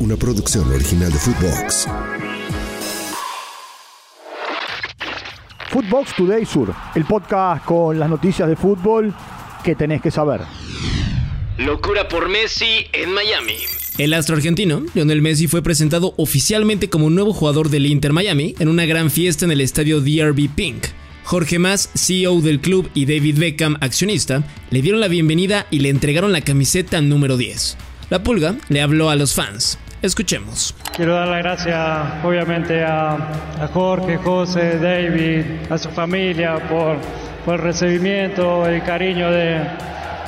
una producción original de Footbox. Footbox Today Sur, el podcast con las noticias de fútbol que tenés que saber. Locura por Messi en Miami. El astro argentino, Lionel Messi, fue presentado oficialmente como nuevo jugador del Inter Miami en una gran fiesta en el estadio DRB Pink. Jorge Mas, CEO del club, y David Beckham, accionista, le dieron la bienvenida y le entregaron la camiseta número 10. La pulga le habló a los fans. Escuchemos. Quiero dar las gracias obviamente a, Jorge, José, David, a su familia por, el recibimiento, el cariño de,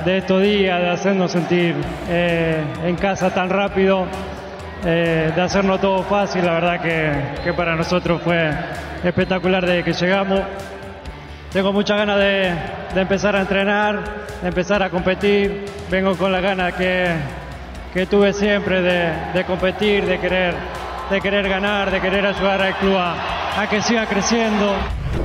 estos días, de hacernos sentir eh, en casa tan rápido, eh, de hacernos todo fácil. La verdad que, para nosotros fue espectacular desde que llegamos. Tengo muchas ganas de, de empezar a entrenar, de empezar a competir. Vengo con la gana que, que tuve siempre de, competir, de querer, de querer ganar, de querer ayudar al club a, que siga creciendo.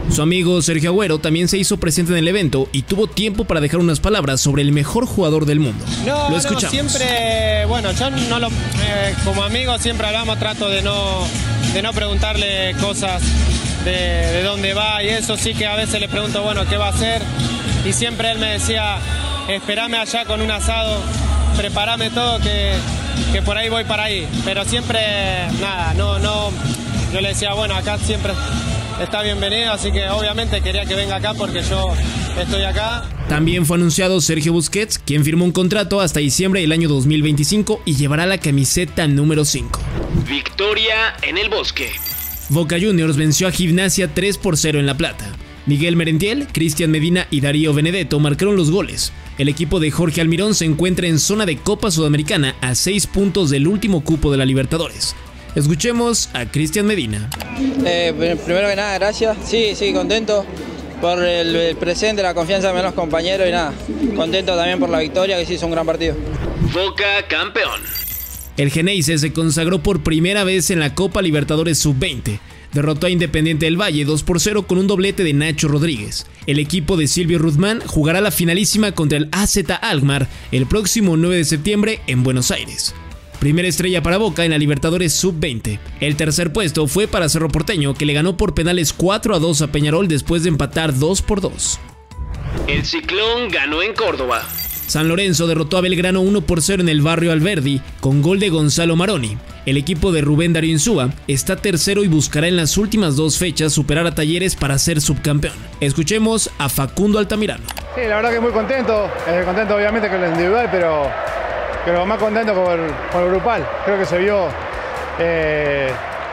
Su amigo Sergio Agüero también se hizo presente en el evento y tuvo tiempo para dejar unas palabras sobre el mejor jugador del mundo. No, lo escuchamos. siempre, bueno, yo no lo, eh, como amigo siempre hablamos, trato de no, de no preguntarle cosas de, de dónde va y eso sí que a veces le pregunto, bueno, ¿qué va a hacer? Y siempre él me decía, espérame allá con un asado preparame todo que, que por ahí voy para ahí. Pero siempre, nada, no, no, yo le decía, bueno, acá siempre está bienvenido, así que obviamente quería que venga acá porque yo estoy acá. También fue anunciado Sergio Busquets, quien firmó un contrato hasta diciembre del año 2025 y llevará la camiseta número 5. Victoria en el bosque. Boca Juniors venció a Gimnasia 3 por 0 en La Plata. Miguel Merentiel, Cristian Medina y Darío Benedetto marcaron los goles. El equipo de Jorge Almirón se encuentra en zona de Copa Sudamericana a 6 puntos del último cupo de la Libertadores. Escuchemos a Cristian Medina. Eh, primero que nada, gracias. Sí, sí, contento por el, presente, la confianza de los compañeros y nada, contento también por la victoria, que sí hizo un gran partido. Boca campeón. El Geneise se consagró por primera vez en la Copa Libertadores Sub-20 derrotó a Independiente del Valle 2 por 0 con un doblete de Nacho Rodríguez. El equipo de Silvio Ruzmán jugará la finalísima contra el AZ Alkmaar el próximo 9 de septiembre en Buenos Aires. Primera estrella para Boca en la Libertadores Sub-20. El tercer puesto fue para Cerro Porteño, que le ganó por penales 4 a 2 a Peñarol después de empatar 2 por 2. El Ciclón ganó en Córdoba. San Lorenzo derrotó a Belgrano 1 por 0 en el barrio Alberdi con gol de Gonzalo Maroni. El equipo de Rubén Darío Insúa está tercero y buscará en las últimas dos fechas superar a Talleres para ser subcampeón. Escuchemos a Facundo Altamirano. Sí, la verdad que muy contento, eh, contento obviamente con el individual, pero, pero más contento con, el grupal. Creo que se vio eh,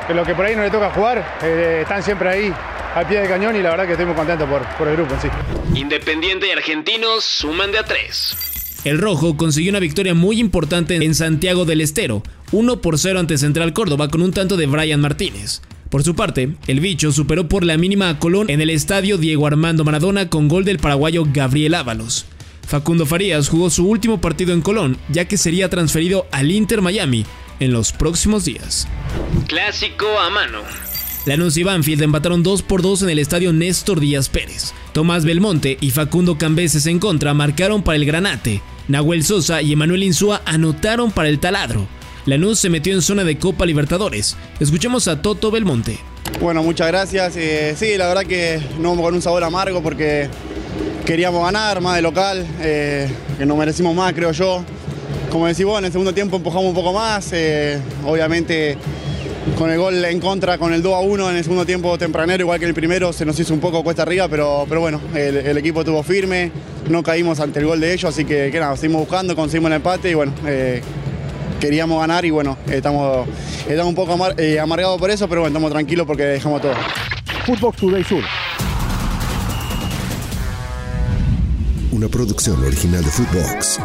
que lo que por ahí no le toca jugar, eh, están siempre ahí al pie del cañón y la verdad que estoy muy contento por, por el grupo en sí. Independiente y Argentinos suman de a tres. El Rojo consiguió una victoria muy importante en Santiago del Estero, 1 por 0 ante Central Córdoba con un tanto de Brian Martínez. Por su parte, el bicho superó por la mínima a Colón en el estadio Diego Armando Maradona con gol del paraguayo Gabriel Ábalos. Facundo Farías jugó su último partido en Colón, ya que sería transferido al Inter Miami en los próximos días. Clásico a mano. Lanús y Banfield empataron 2 por 2 en el estadio Néstor Díaz Pérez. Tomás Belmonte y Facundo Cambeses en contra marcaron para el Granate. Nahuel Sosa y Emanuel Insúa anotaron para el Taladro. Lanús se metió en zona de Copa Libertadores. Escuchemos a Toto Belmonte. Bueno, muchas gracias. Eh, sí, la verdad que no con un sabor amargo porque queríamos ganar más de local, eh, que nos merecimos más, creo yo. Como decís vos, en el segundo tiempo empujamos un poco más. Eh, obviamente con el gol en contra, con el 2 a 1 en el segundo tiempo tempranero, igual que en el primero, se nos hizo un poco cuesta arriba, pero, pero bueno, el, equipo estuvo firme, no caímos ante el gol de ellos, así que, nada, seguimos buscando, conseguimos el empate y bueno, eh, queríamos ganar y bueno, estamos, estamos un poco eh, amargados por eso, pero bueno, estamos tranquilos porque dejamos todo. Footbox Today Sur. Una producción original de Footbox.